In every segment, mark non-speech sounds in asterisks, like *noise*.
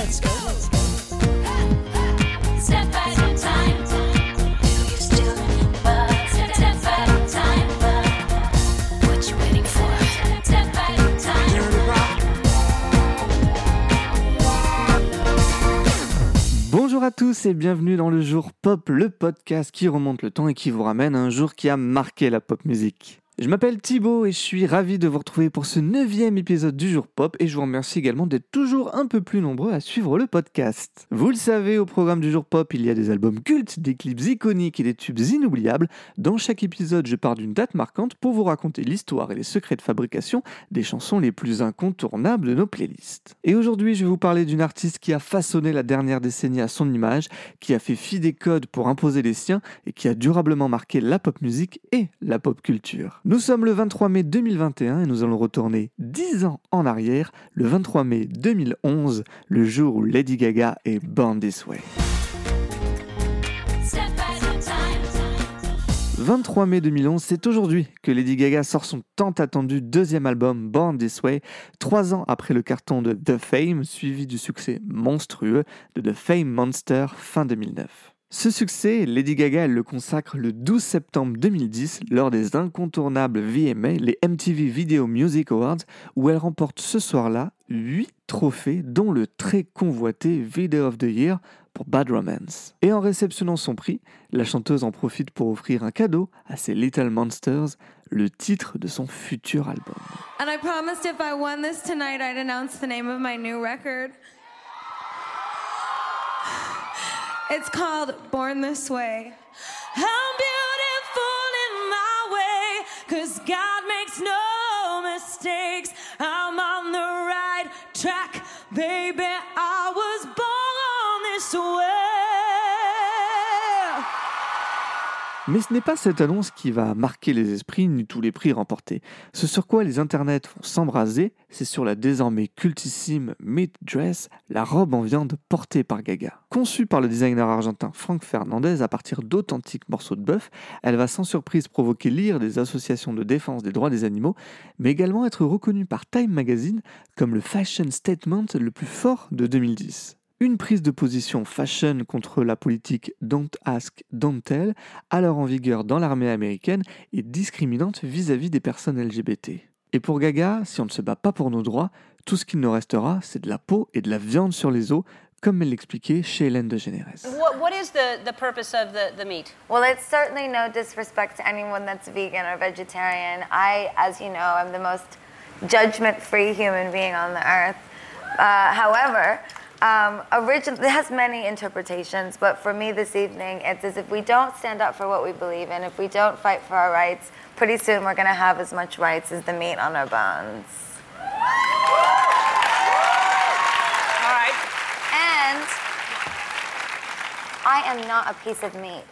let's go. Step at a time. You still step, step at a time. What you waiting for? Step at a time. Bonjour à tous et bienvenue dans le jour pop, le podcast qui remonte le temps et qui vous ramène à un jour qui a marqué la pop musique. Je m'appelle Thibaut et je suis ravi de vous retrouver pour ce neuvième épisode du jour pop et je vous remercie également d'être toujours un peu plus nombreux à suivre le podcast. Vous le savez, au programme du jour pop, il y a des albums cultes, des clips iconiques et des tubes inoubliables. Dans chaque épisode, je pars d'une date marquante pour vous raconter l'histoire et les secrets de fabrication des chansons les plus incontournables de nos playlists. Et aujourd'hui, je vais vous parler d'une artiste qui a façonné la dernière décennie à son image, qui a fait fi des codes pour imposer les siens et qui a durablement marqué la pop musique et la pop culture. Nous sommes le 23 mai 2021 et nous allons retourner 10 ans en arrière, le 23 mai 2011, le jour où Lady Gaga est Born This Way. Step at a time. 23 mai 2011, c'est aujourd'hui que Lady Gaga sort son tant attendu deuxième album Born This Way, trois ans après le carton de The Fame, suivi du succès monstrueux de The Fame Monster fin 2009. Ce succès, Lady Gaga elle le consacre le 12 septembre 2010 lors des incontournables VMA, les MTV Video Music Awards, où elle remporte ce soir-là 8 trophées, dont le très convoité Video of the Year pour Bad Romance. Et en réceptionnant son prix, la chanteuse en profite pour offrir un cadeau à ses Little Monsters, le titre de son futur album. And I promised if I won this tonight, I'd announce the name of my new record. *sighs* *laughs* It's called Born This Way. I'm beautiful in my way, cause God makes no mistakes. I'm on the right track, baby. I was born this way. Mais ce n'est pas cette annonce qui va marquer les esprits ni tous les prix remportés. Ce sur quoi les internets vont s'embraser, c'est sur la désormais cultissime Meat Dress, la robe en viande portée par Gaga. Conçue par le designer argentin Frank Fernandez à partir d'authentiques morceaux de bœuf, elle va sans surprise provoquer l'ire des associations de défense des droits des animaux, mais également être reconnue par Time Magazine comme le fashion statement le plus fort de 2010. Une prise de position fashion contre la politique Don't Ask, Don't Tell, alors en vigueur dans l'armée américaine et discriminante vis-à-vis des personnes LGBT. Et pour Gaga, si on ne se bat pas pour nos droits, tout ce qu'il nous restera, c'est de la peau et de la viande sur les os, comme elle l'expliquait chez Hélène de Généresse. What, what is the, the purpose of the, the meat? Well, it's certainly no disrespect to anyone that's vegan or vegetarian. I, as you know, am the most judgment free human being on the earth. Uh, however, um, origin- it has many interpretations, but for me this evening, it's as if we don't stand up for what we believe in, if we don't fight for our rights, pretty soon we're going to have as much rights as the meat on our bones. All right. And I am not a piece of meat.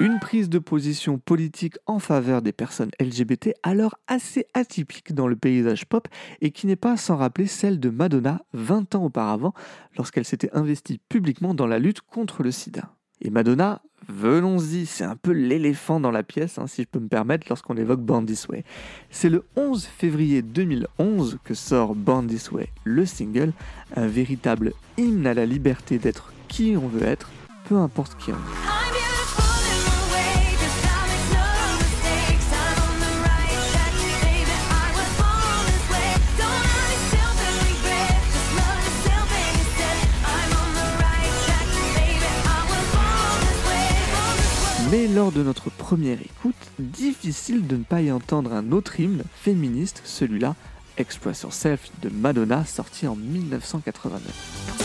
Une prise de position politique en faveur des personnes LGBT alors assez atypique dans le paysage pop et qui n'est pas sans rappeler celle de Madonna 20 ans auparavant lorsqu'elle s'était investie publiquement dans la lutte contre le sida. Et Madonna, venons-y, c'est un peu l'éléphant dans la pièce, hein, si je peux me permettre, lorsqu'on évoque Born Way. C'est le 11 février 2011 que sort Born Way, le single, un véritable hymne à la liberté d'être qui on veut être, peu importe qui on est. Mais lors de notre première écoute, difficile de ne pas y entendre un autre hymne féministe, celui-là, Express Yourself de Madonna, sorti en 1989.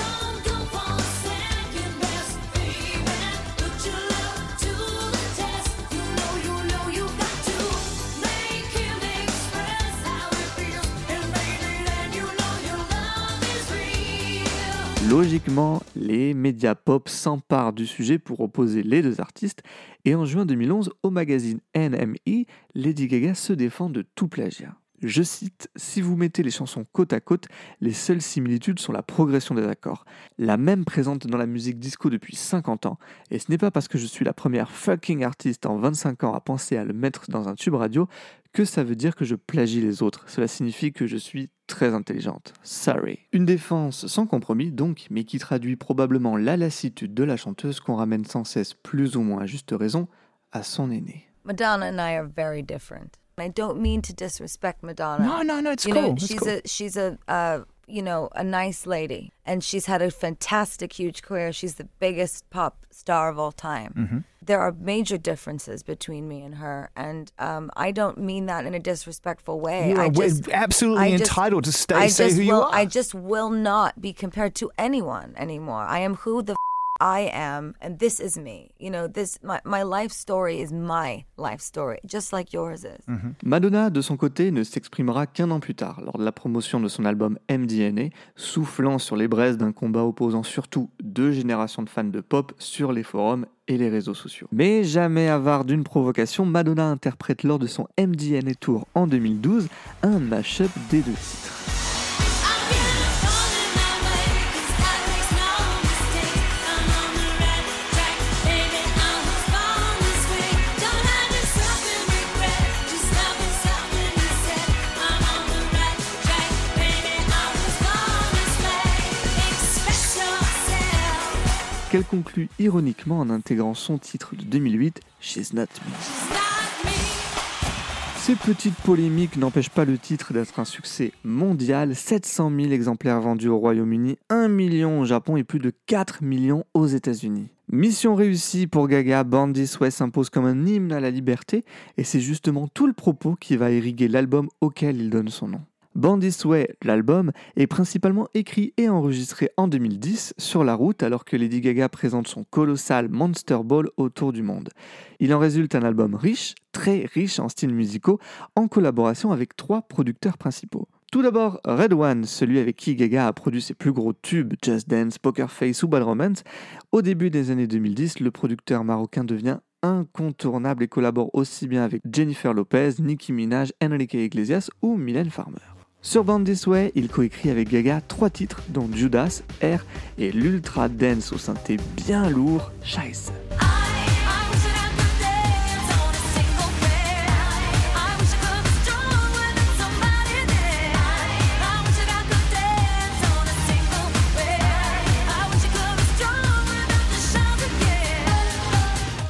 Logiquement, les médias pop s'emparent du sujet pour opposer les deux artistes, et en juin 2011, au magazine NME, Lady Gaga se défend de tout plagiat. Je cite, Si vous mettez les chansons côte à côte, les seules similitudes sont la progression des accords, la même présente dans la musique disco depuis 50 ans, et ce n'est pas parce que je suis la première fucking artiste en 25 ans à penser à le mettre dans un tube radio que ça veut dire que je plagie les autres. Cela signifie que je suis très intelligente. Sorry. Une défense sans compromis donc, mais qui traduit probablement la lassitude de la chanteuse qu'on ramène sans cesse plus ou moins à juste raison à son aîné. Madonna and I are very different. I don't mean to disrespect Madonna. No, no, no, it's you cool. Know, It's she's cool. a she's a uh, you know a nice lady, and she's had a fantastic, huge career. She's the biggest pop star of all time. Mm-hmm. There are major differences between me and her, and um, I don't mean that in a disrespectful way. You are just, absolutely just- entitled to stay, I say just who you will, are. I just will not be compared to anyone anymore. I am who the I am, and this is me. You know, this my life story is my life story, just like yours is. Madonna, de son côté, ne s'exprimera qu'un an plus tard, lors de la promotion de son album MDNA, soufflant sur les braises d'un combat opposant surtout deux générations de fans de pop sur les forums et les réseaux sociaux. Mais jamais avare d'une provocation, Madonna interprète lors de son MDNA Tour en 2012 un mashup des deux titres. Qu'elle conclut ironiquement en intégrant son titre de 2008, She's Not Me. Ces petites polémiques n'empêchent pas le titre d'être un succès mondial. 700 000 exemplaires vendus au Royaume-Uni, 1 million au Japon et plus de 4 millions aux États-Unis. Mission réussie pour Gaga, Born This Way s'impose comme un hymne à la liberté et c'est justement tout le propos qui va irriguer l'album auquel il donne son nom. Born Way, l'album, est principalement écrit et enregistré en 2010 sur la route alors que Lady Gaga présente son colossal Monster Ball autour du monde. Il en résulte un album riche, très riche en styles musicaux, en collaboration avec trois producteurs principaux. Tout d'abord, Red One, celui avec qui Gaga a produit ses plus gros tubes, Just Dance, Poker Face ou Bad Romance. Au début des années 2010, le producteur marocain devient incontournable et collabore aussi bien avec Jennifer Lopez, Nicki Minaj, Enrique Iglesias ou Mylène Farmer. Sur This Way, il coécrit avec Gaga trois titres, dont Judas, Air et l'ultra dance au synthé bien lourd, Scheiße.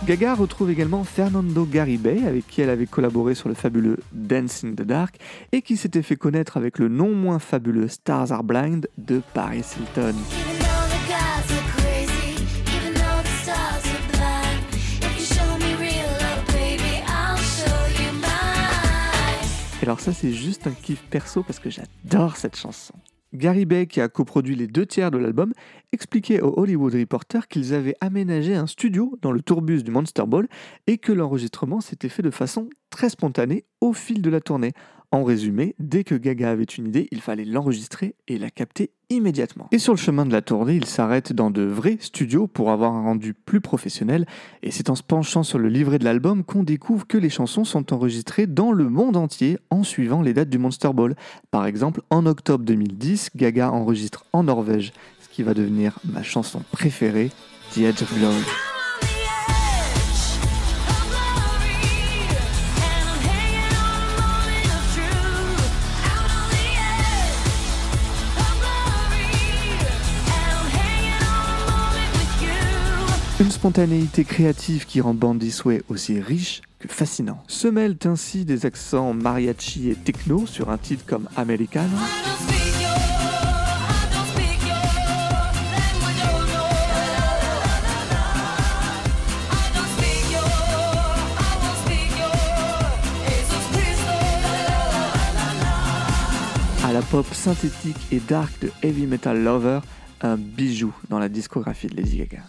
Gaga retrouve également Fernando Garibay, avec qui elle avait collaboré sur le fabuleux Dance in the Dark, et qui s'était fait connaître avec le non moins fabuleux Stars Are Blind de Paris Hilton. Alors ça c'est juste un kiff perso parce que j'adore cette chanson. Gary Bay, qui a coproduit les deux tiers de l'album, expliquait au Hollywood Reporter qu'ils avaient aménagé un studio dans le tourbus du Monster Ball et que l'enregistrement s'était fait de façon très spontanée au fil de la tournée. En résumé, dès que Gaga avait une idée, il fallait l'enregistrer et la capter immédiatement. Et sur le chemin de la tournée, il s'arrête dans de vrais studios pour avoir un rendu plus professionnel. Et c'est en se penchant sur le livret de l'album qu'on découvre que les chansons sont enregistrées dans le monde entier en suivant les dates du Monster Ball. Par exemple, en octobre 2010, Gaga enregistre en Norvège, ce qui va devenir ma chanson préférée, The Edge of Glory. Une spontanéité créative qui rend Born This Way aussi riche que fascinant. Se mêlent ainsi des accents mariachi et techno sur un titre comme Americano, à la pop synthétique et dark de Heavy Metal Lover, un bijou dans la discographie de Lady Gaga.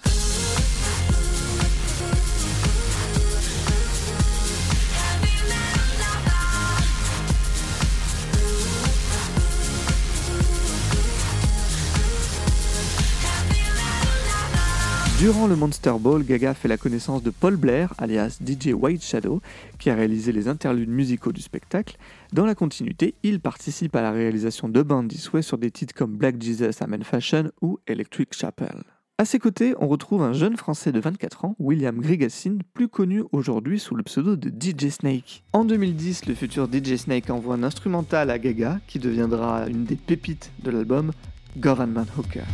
Durant le Monster Ball, Gaga fait la connaissance de Paul Blair, alias DJ White Shadow, qui a réalisé les interludes musicaux du spectacle. Dans la continuité, il participe à la réalisation de Bandy Sway sur des titres comme Black Jesus, Amen Fashion ou Electric Chapel. À ses côtés, on retrouve un jeune Français de 24 ans, William Grigassin, plus connu aujourd'hui sous le pseudo de DJ Snake. En 2010, le futur DJ Snake envoie un instrumental à Gaga qui deviendra une des pépites de l'album Government Hooker.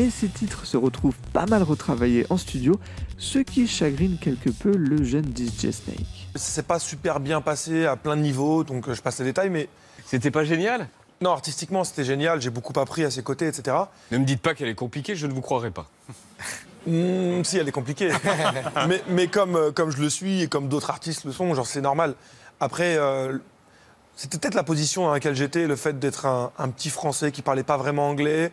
Mais ces titres se retrouvent pas mal retravaillés en studio, ce qui chagrine quelque peu le jeune DJ Snake. C'est pas super bien passé à plein de niveaux, donc euh, je passe les détails, mais C'était pas génial? Non, artistiquement c'était génial, j'ai beaucoup appris à ses côtés, etc. Ne me dites pas qu'elle est compliquée, je ne vous croirai pas. Hmm, si, elle est compliquée. *laughs* mais mais comme, euh, comme je le suis et comme d'autres artistes le sont, genre c'est normal. Après, euh, c'était peut-être la position dans laquelle j'étais, le fait d'être un, un petit Français qui parlait pas vraiment anglais,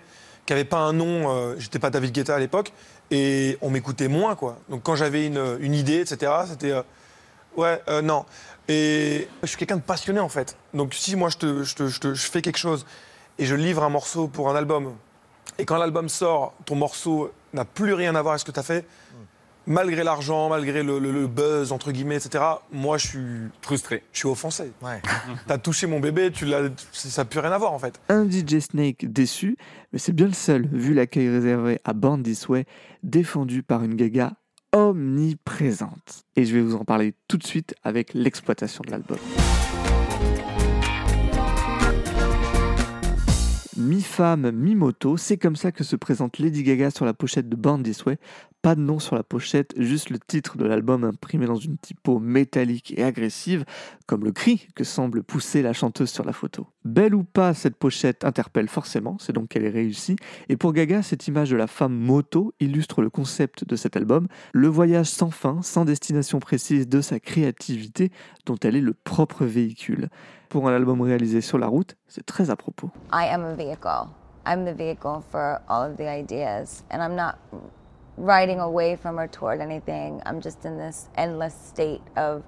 qui avait pas un nom, euh, j'étais pas David Guetta à l'époque, et on m'écoutait moins, quoi. Donc quand j'avais une, une idée, etc., c'était... euh, ouais, euh, non. Et je suis quelqu'un de passionné, en fait. Donc si moi, je, te, je, te- je te- je fais quelque chose et je livre un morceau pour un album, et quand l'album sort, ton morceau n'a plus rien à voir avec ce que tu as fait, malgré l'argent, malgré le, le- le buzz, entre guillemets, etc., moi, je suis, Frustré. je suis offensé. *laughs* T'as touché mon bébé, tu l'as, ça n'a plus rien à voir, en fait. Un DJ Snake déçu, mais c'est bien le seul, vu l'accueil réservé à Born This Way, défendu par une Gaga omniprésente. Et je vais vous en parler tout de suite avec l'exploitation de l'album. Mi-femme, mi-moto, c'est comme ça que se présente Lady Gaga sur la pochette de This Way. Pas de nom sur la pochette, juste le titre de l'album imprimé dans une typo métallique et agressive, comme le cri que semble pousser la chanteuse sur la photo. Belle ou pas, cette pochette interpelle forcément, c'est donc qu'elle est réussie. Et pour Gaga, cette image de la femme moto illustre le concept de cet album, le voyage sans fin, sans destination précise de sa créativité, dont elle est le propre véhicule. Pour un album réalisé sur la route, c'est très à propos. I am a vehicle. I'm the vehicle for all of the ideas. And I'm not riding away from or toward anything. I'm just in this endless state of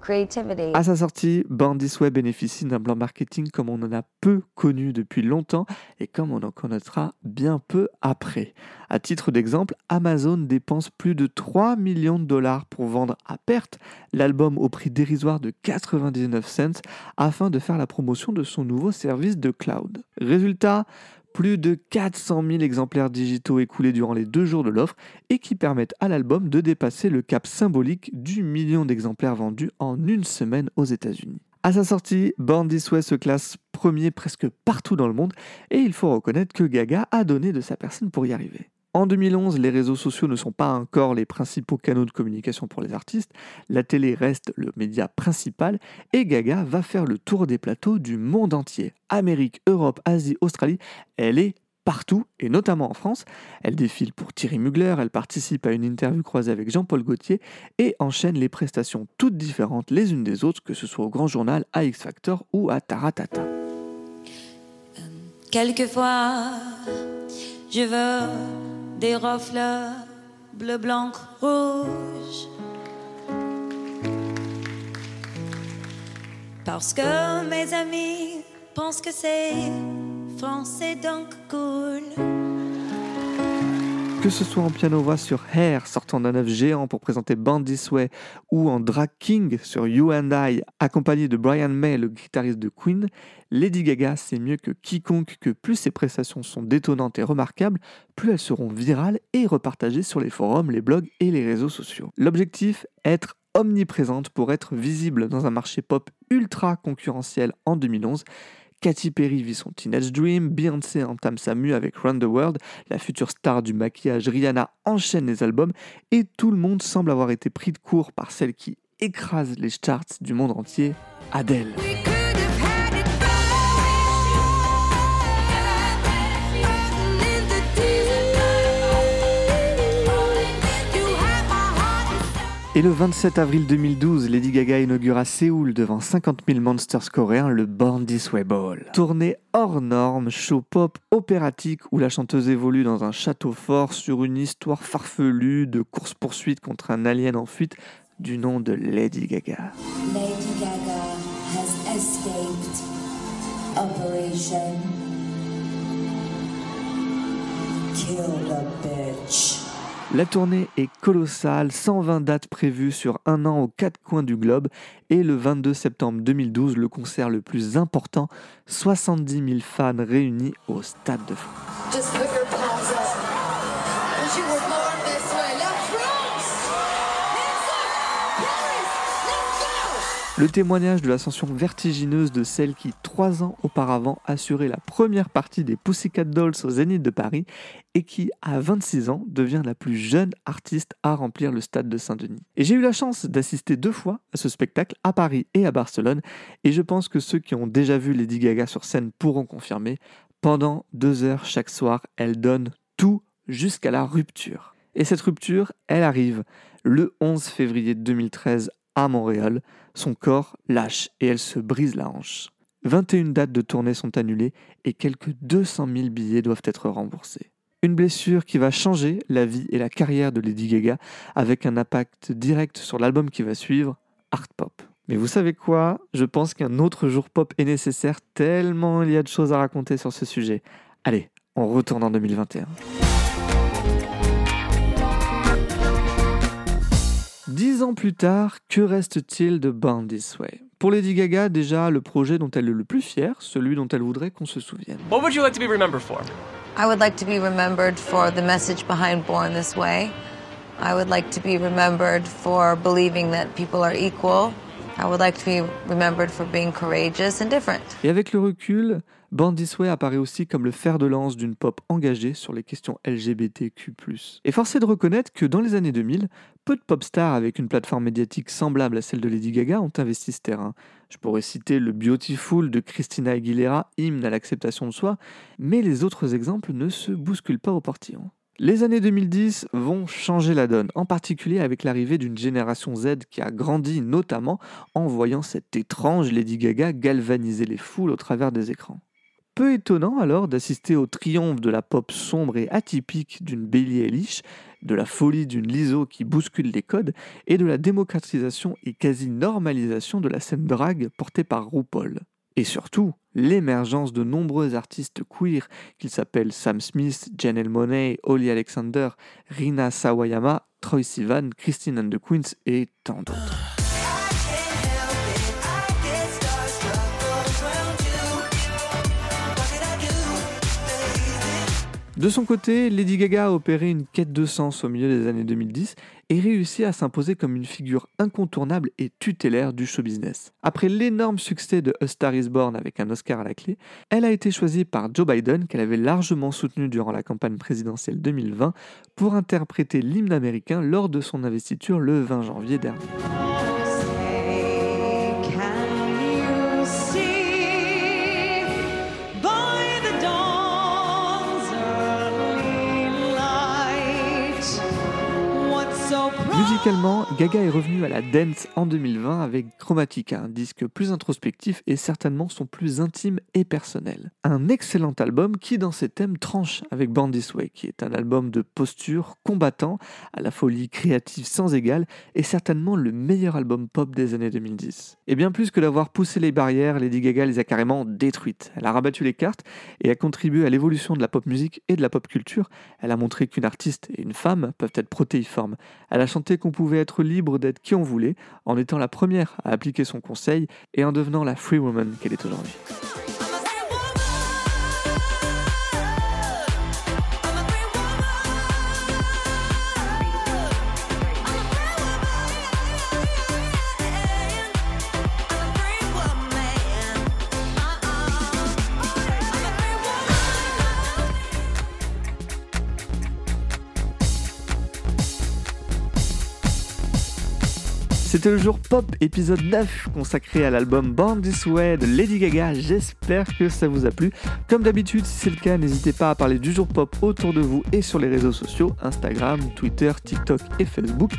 creativity. À sa sortie, Born This Way bénéficie d'un plan marketing comme on en a peu connu depuis longtemps et comme on en connaîtra bien peu après. À titre d'exemple, Amazon dépense plus de 3 millions de dollars pour vendre à perte l'album au prix dérisoire de 99 cents afin de faire la promotion de son nouveau service de cloud. Résultat, plus de 400 000 exemplaires digitaux écoulés durant les deux jours de l'offre et qui permettent à l'album de dépasser le cap symbolique du million d'exemplaires vendus en une semaine aux États-Unis. À sa sortie, Born This se classe premier presque partout dans le monde et il faut reconnaître que Gaga a donné de sa personne pour y arriver. En 2011, les réseaux sociaux ne sont pas encore les principaux canaux de communication pour les artistes, la télé reste le média principal et Gaga va faire le tour des plateaux du monde entier. Amérique, Europe, Asie, Australie, elle est partout et notamment en France. Elle défile pour Thierry Mugler, elle participe à une interview croisée avec Jean-Paul Gaultier et enchaîne les prestations toutes différentes les unes des autres, que ce soit au Grand Journal, à X Factor ou à Taratata. Quelquefois, je veux des reflets bleu, blanc, rouge. Parce que mes amis pensent que c'est français donc cool. Que ce soit en piano-voix sur Hair, sortant d'un œuf géant pour présenter Band This Way, ou en Drag King sur You and I, accompagné de Brian May, le guitariste de Queen, Lady Gaga sait mieux que quiconque que plus ses prestations sont détonnantes et remarquables, plus elles seront virales et repartagées sur les forums, les blogs et les réseaux sociaux. L'objectif, être omniprésente pour être visible dans un marché pop ultra concurrentiel en 2011. Katy Perry vit son Teenage Dream, Beyoncé entame sa mue avec Run the World, la future star du maquillage Rihanna enchaîne les albums et tout le monde semble avoir été pris de court par celle qui écrase les charts du monde entier, Adele. Et le 27 avril 2012, Lady Gaga inaugure à Séoul devant 50 000 monsters coréens le Born Ball. Tournée hors norme, show pop opératique où la chanteuse évolue dans un château fort sur une histoire farfelue de course-poursuite contre un alien en fuite du nom de Lady Gaga. Lady Gaga has escaped Operation Kill the Bitch. La tournée est colossale, 120 dates prévues sur un an aux quatre coins du globe et le 22 septembre 2012, le concert le plus important, 70 000 fans réunis au Stade de France. Le témoignage de l'ascension vertigineuse de celle qui, trois ans auparavant, assurait la première partie des Pussycat Dolls au Zénith de Paris et qui, à 26 ans, devient la plus jeune artiste à remplir le stade de Saint-Denis. Et j'ai eu la chance d'assister deux fois à ce spectacle à Paris et à Barcelone, et je pense que ceux qui ont déjà vu Lady Gaga sur scène pourront confirmer. Pendant deux heures chaque soir, elle donne tout jusqu'à la rupture. Et cette rupture, elle arrive le 11 février 2013 à Montréal. Son corps lâche et elle se brise la hanche. 21 dates de tournée sont annulées et quelques 200 000 billets doivent être remboursés. Une blessure qui va changer la vie et la carrière de Lady Gaga avec un impact direct sur l'album qui va suivre, Art Pop. Mais vous savez quoi? Je pense qu'un autre jour pop est nécessaire tellement il y a de choses à raconter sur ce sujet. Allez, on retourne en 2021. Dix ans plus tard, que reste-t-il de Born This Way? Pour Lady Gaga, déjà, le projet dont elle est le plus fière, celui dont elle voudrait qu'on se souvienne. What would you like to be remembered for? I would like to be remembered for the message behind Born This Way. I would like to be remembered for believing that people are equal. I would like to be remembered for being courageous and different. Et avec le recul, Born This Way apparaît aussi comme le fer de lance d'une pop engagée sur les questions LGBTQ+. Et force est de reconnaître que dans les années 2000, peu de pop stars avec une plateforme médiatique semblable à celle de Lady Gaga ont investi ce terrain. Je pourrais citer le Beautiful de Christina Aguilera, hymne à l'acceptation de soi, mais les autres exemples ne se bousculent pas au portillon. Les années 2010 vont changer la donne, en particulier avec l'arrivée d'une génération Z qui a grandi notamment en voyant cette étrange Lady Gaga galvaniser les foules au travers des écrans. Peu étonnant alors d'assister au triomphe de la pop sombre et atypique d'une Billie Eilish, de la folie d'une Lizzo qui bouscule les codes et de la démocratisation et quasi-normalisation de la scène drague portée par RuPaul. Et surtout, l'émergence de nombreux artistes queer, qu'ils s'appellent Sam Smith, Janelle Monáe, Holly Alexander, Rina Sawayama, Troy Sivan, Christine and the Queens et tant d'autres. De son côté, Lady Gaga a opéré une quête de sens au milieu des années 2010 et réussi à s'imposer comme une figure incontournable et tutélaire du show business. Après l'énorme succès de A Star is Born avec un Oscar à la clé, elle a été choisie par Joe Biden, qu'elle avait largement soutenu durant la campagne présidentielle 2020, pour interpréter l'hymne américain lors de son investiture le 20 janvier dernier. Musicalement, Gaga est revenue à la dance en 2020 avec Chromatica, un disque plus introspectif et certainement son plus intime et personnel. Un excellent album qui, dans ses thèmes, tranche avec Born This Way, qui est un album de posture combattant, à la folie créative sans égale, et certainement le meilleur album pop des années 2010. Et bien plus que d'avoir poussé les barrières, Lady Gaga les a carrément détruites. Elle a rabattu les cartes et a contribué à l'évolution de la pop musique et de la pop culture. Elle a montré qu'une artiste et une femme peuvent être protéiformes. Elle a chanté qu'on pouvait être libre d'être qui on voulait, en étant la première à appliquer son conseil et en devenant la free woman qu'elle est aujourd'hui. C'était le jour pop épisode 9 consacré à l'album Born This Way de Lady Gaga. J'espère que ça vous a plu. Comme d'habitude, si c'est le cas, n'hésitez pas à parler du jour pop autour de vous et sur les réseaux sociaux Instagram, Twitter, TikTok et Facebook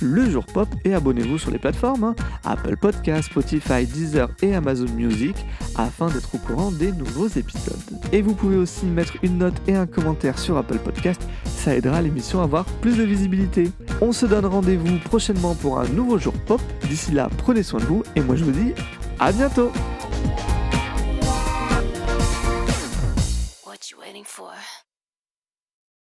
le jour pop et abonnez-vous sur les plateformes hein, Apple Podcasts, Spotify, Deezer et Amazon Music afin d'être au courant des nouveaux épisodes. Et vous pouvez aussi mettre une note et un commentaire sur Apple Podcast, ça aidera l'émission à avoir plus de visibilité. On se donne rendez-vous prochainement pour un nouveau jour pop. D'ici là, prenez soin de vous et moi je vous dis à bientôt?